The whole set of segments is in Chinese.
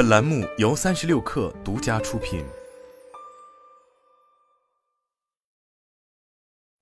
本栏目由三十六氪独家出品。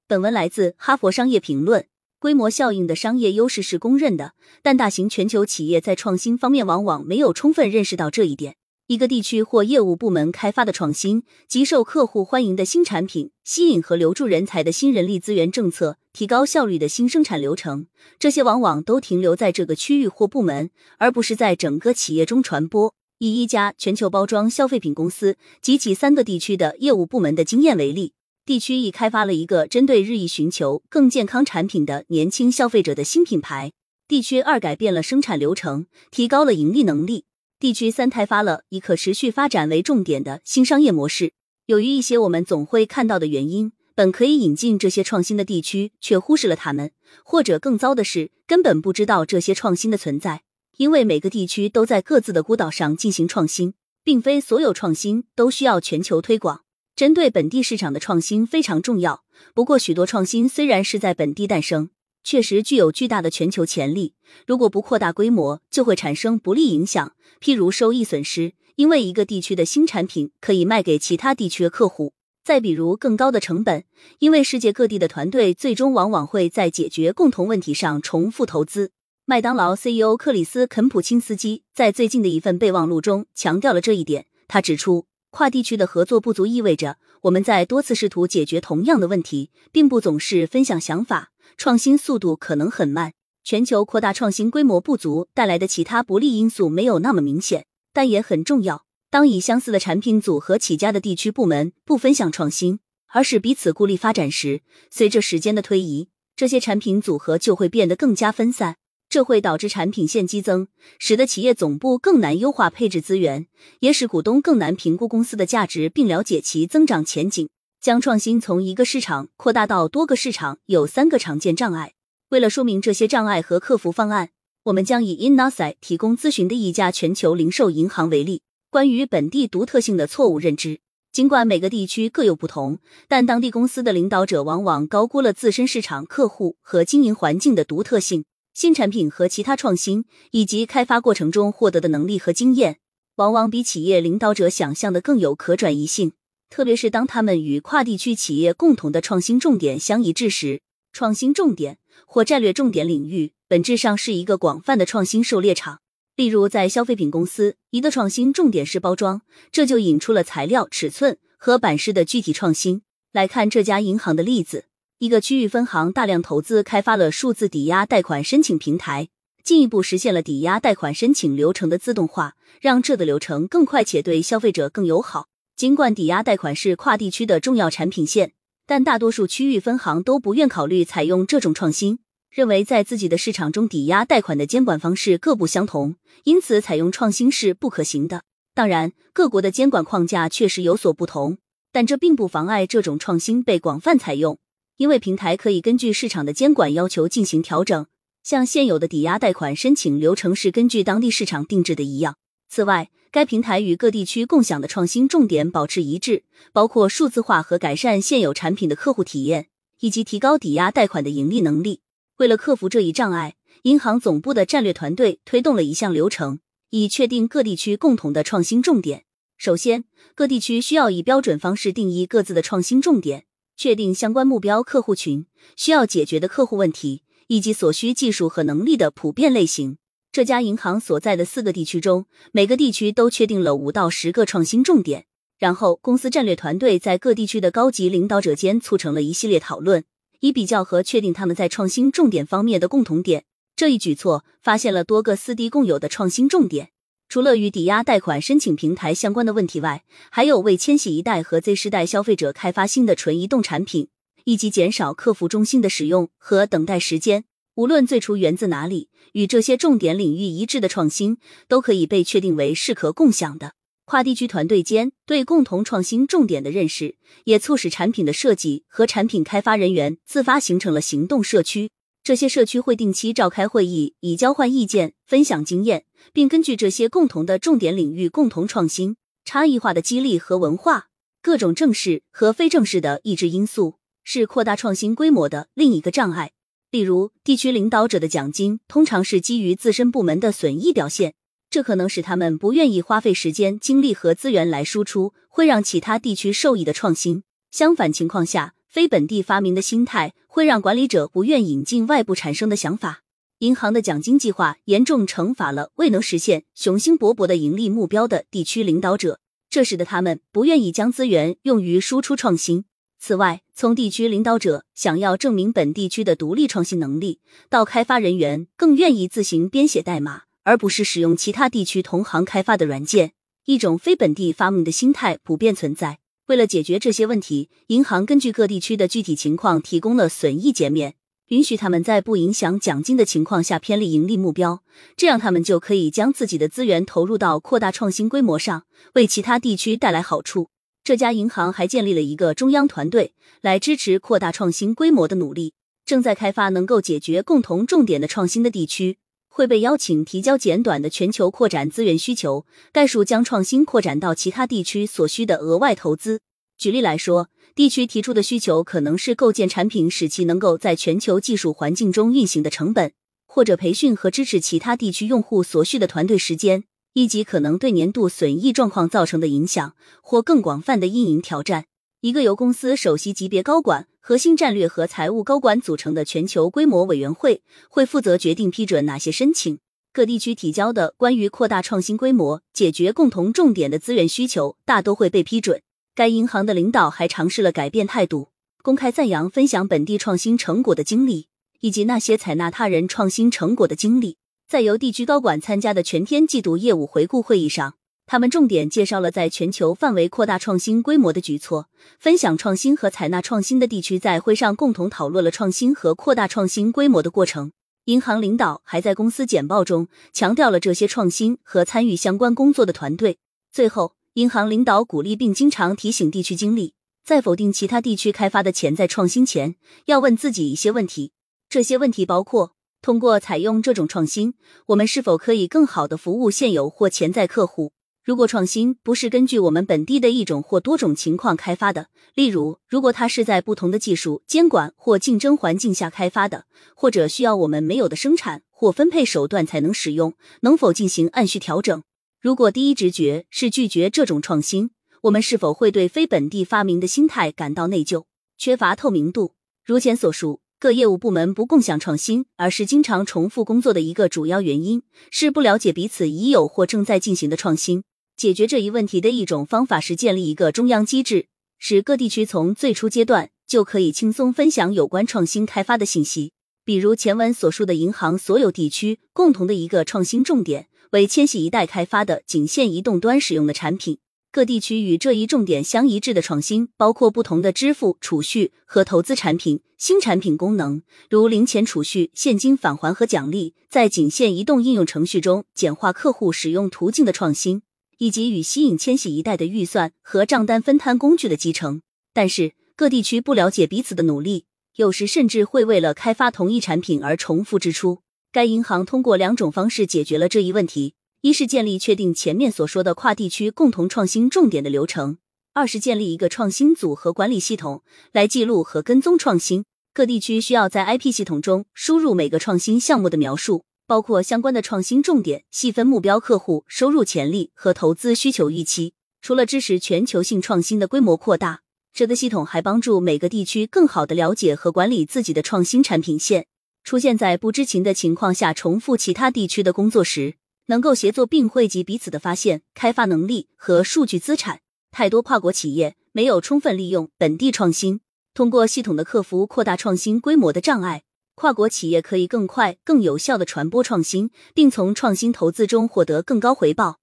本文来自《哈佛商业评论》。规模效应的商业优势是公认的，但大型全球企业在创新方面往往没有充分认识到这一点。一个地区或业务部门开发的创新、极受客户欢迎的新产品、吸引和留住人才的新人力资源政策、提高效率的新生产流程，这些往往都停留在这个区域或部门，而不是在整个企业中传播。以一家全球包装消费品公司及其三个地区的业务部门的经验为例，地区一开发了一个针对日益寻求更健康产品的年轻消费者的新品牌；地区二改变了生产流程，提高了盈利能力。地区三开发了以可持续发展为重点的新商业模式。由于一些我们总会看到的原因，本可以引进这些创新的地区却忽视了他们，或者更糟的是，根本不知道这些创新的存在。因为每个地区都在各自的孤岛上进行创新，并非所有创新都需要全球推广。针对本地市场的创新非常重要。不过，许多创新虽然是在本地诞生。确实具有巨大的全球潜力。如果不扩大规模，就会产生不利影响，譬如收益损失，因为一个地区的新产品可以卖给其他地区的客户；再比如更高的成本，因为世界各地的团队最终往往会在解决共同问题上重复投资。麦当劳 CEO 克里斯肯普钦斯基在最近的一份备忘录中强调了这一点。他指出，跨地区的合作不足意味着我们在多次试图解决同样的问题，并不总是分享想法。创新速度可能很慢，全球扩大创新规模不足带来的其他不利因素没有那么明显，但也很重要。当以相似的产品组合起家的地区部门不分享创新，而是彼此孤立发展时，随着时间的推移，这些产品组合就会变得更加分散，这会导致产品线激增，使得企业总部更难优化配置资源，也使股东更难评估公司的价值并了解其增长前景。将创新从一个市场扩大到多个市场有三个常见障碍。为了说明这些障碍和克服方案，我们将以 Innosight 提供咨询的一家全球零售银行为例。关于本地独特性的错误认知，尽管每个地区各有不同，但当地公司的领导者往往高估了自身市场、客户和经营环境的独特性。新产品和其他创新以及开发过程中获得的能力和经验，往往比企业领导者想象的更有可转移性。特别是当他们与跨地区企业共同的创新重点相一致时，创新重点或战略重点领域本质上是一个广泛的创新狩猎场。例如，在消费品公司，一个创新重点是包装，这就引出了材料、尺寸和版式的具体创新。来看这家银行的例子：一个区域分行大量投资开发了数字抵押贷款申请平台，进一步实现了抵押贷款申请流程的自动化，让这的流程更快且对消费者更友好。尽管抵押贷款是跨地区的重要产品线，但大多数区域分行都不愿考虑采用这种创新，认为在自己的市场中抵押贷款的监管方式各不相同，因此采用创新是不可行的。当然，各国的监管框架确实有所不同，但这并不妨碍这种创新被广泛采用，因为平台可以根据市场的监管要求进行调整，像现有的抵押贷款申请流程是根据当地市场定制的一样。此外，该平台与各地区共享的创新重点保持一致，包括数字化和改善现有产品的客户体验，以及提高抵押贷款的盈利能力。为了克服这一障碍，银行总部的战略团队推动了一项流程，以确定各地区共同的创新重点。首先，各地区需要以标准方式定义各自的创新重点，确定相关目标客户群需要解决的客户问题，以及所需技术和能力的普遍类型。这家银行所在的四个地区中，每个地区都确定了五到十个创新重点。然后，公司战略团队在各地区的高级领导者间促成了一系列讨论，以比较和确定他们在创新重点方面的共同点。这一举措发现了多个四地共有的创新重点。除了与抵押贷款申请平台相关的问题外，还有为千禧一代和 Z 世代消费者开发新的纯移动产品，以及减少客服中心的使用和等待时间。无论最初源自哪里，与这些重点领域一致的创新都可以被确定为是可共享的。跨地区团队间对共同创新重点的认识，也促使产品的设计和产品开发人员自发形成了行动社区。这些社区会定期召开会议，以交换意见、分享经验，并根据这些共同的重点领域共同创新。差异化的激励和文化，各种正式和非正式的抑制因素，是扩大创新规模的另一个障碍。例如，地区领导者的奖金通常是基于自身部门的损益表现，这可能使他们不愿意花费时间、精力和资源来输出会让其他地区受益的创新。相反情况下，非本地发明的心态会让管理者不愿引进外部产生的想法。银行的奖金计划严重惩罚了未能实现雄心勃勃的盈利目标的地区领导者，这使得他们不愿意将资源用于输出创新。此外，从地区领导者想要证明本地区的独立创新能力，到开发人员更愿意自行编写代码，而不是使用其他地区同行开发的软件，一种非本地发明的心态普遍存在。为了解决这些问题，银行根据各地区的具体情况提供了损益减免。允许他们在不影响奖金的情况下偏离盈利目标，这样他们就可以将自己的资源投入到扩大创新规模上，为其他地区带来好处。这家银行还建立了一个中央团队来支持扩大创新规模的努力。正在开发能够解决共同重点的创新的地区，会被邀请提交简短的全球扩展资源需求，概述将创新扩展到其他地区所需的额外投资。举例来说。地区提出的需求可能是构建产品，使其能够在全球技术环境中运行的成本，或者培训和支持其他地区用户所需的团队时间，以及可能对年度损益状况造成的影响，或更广泛的运营挑战。一个由公司首席级别高管、核心战略和财务高管组成的全球规模委员会会负责决定批准哪些申请。各地区提交的关于扩大创新规模、解决共同重点的资源需求，大都会被批准。该银行的领导还尝试了改变态度，公开赞扬分享本地创新成果的经历，以及那些采纳他人创新成果的经历。在由地区高管参加的全天季度业务回顾会议上，他们重点介绍了在全球范围扩大创新规模的举措。分享创新和采纳创新的地区在会上共同讨论了创新和扩大创新规模的过程。银行领导还在公司简报中强调了这些创新和参与相关工作的团队。最后。银行领导鼓励并经常提醒地区经理，在否定其他地区开发的潜在创新前，要问自己一些问题。这些问题包括：通过采用这种创新，我们是否可以更好的服务现有或潜在客户？如果创新不是根据我们本地的一种或多种情况开发的，例如，如果它是在不同的技术监管或竞争环境下开发的，或者需要我们没有的生产或分配手段才能使用，能否进行按需调整？如果第一直觉是拒绝这种创新，我们是否会对非本地发明的心态感到内疚？缺乏透明度。如前所述，各业务部门不共享创新，而是经常重复工作的一个主要原因是不了解彼此已有或正在进行的创新。解决这一问题的一种方法是建立一个中央机制，使各地区从最初阶段就可以轻松分享有关创新开发的信息。比如前文所述的银行所有地区共同的一个创新重点。为千禧一代开发的仅限移动端使用的产品，各地区与这一重点相一致的创新包括不同的支付、储蓄和投资产品、新产品功能，如零钱储蓄、现金返还和奖励，在仅限移动应用程序中简化客户使用途径的创新，以及与吸引千禧一代的预算和账单分摊工具的集成。但是，各地区不了解彼此的努力，有时甚至会为了开发同一产品而重复支出。该银行通过两种方式解决了这一问题：一是建立确定前面所说的跨地区共同创新重点的流程；二是建立一个创新组和管理系统来记录和跟踪创新。各地区需要在 IP 系统中输入每个创新项目的描述，包括相关的创新重点、细分目标客户、收入潜力和投资需求预期。除了支持全球性创新的规模扩大，这个系统还帮助每个地区更好的了解和管理自己的创新产品线。出现在不知情的情况下重复其他地区的工作时，能够协作并汇集彼此的发现、开发能力和数据资产。太多跨国企业没有充分利用本地创新，通过系统的克服扩大创新规模的障碍，跨国企业可以更快、更有效的传播创新，并从创新投资中获得更高回报。